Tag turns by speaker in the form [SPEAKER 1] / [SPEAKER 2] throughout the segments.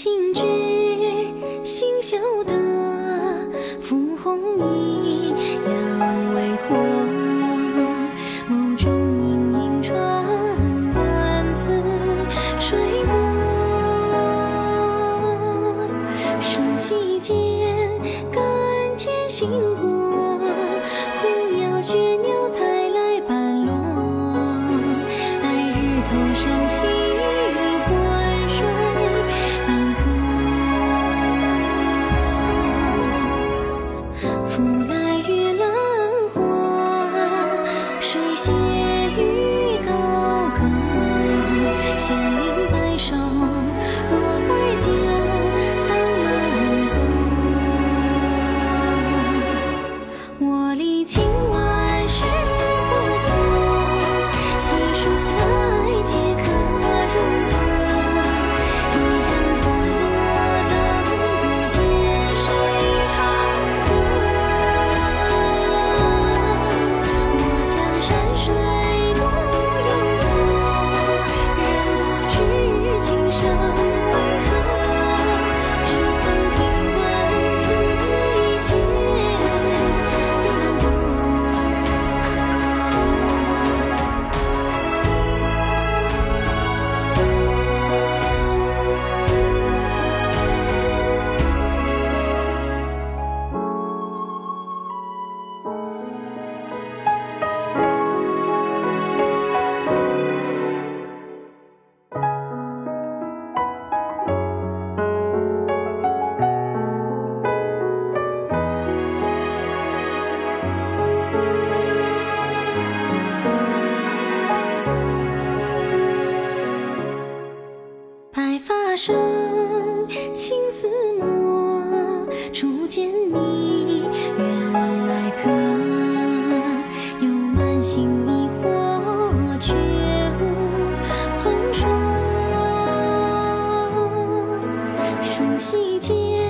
[SPEAKER 1] 心知心晓得，拂红衣扬微火，眸中盈盈穿万丝水。波梳洗间，甘甜心果，红药绝鸟。心明白。生青丝墨，初见你，原来可有满心疑惑，却无从说。梳洗间。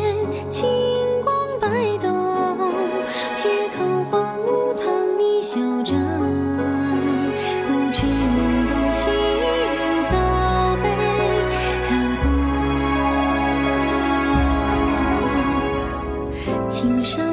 [SPEAKER 1] 青山。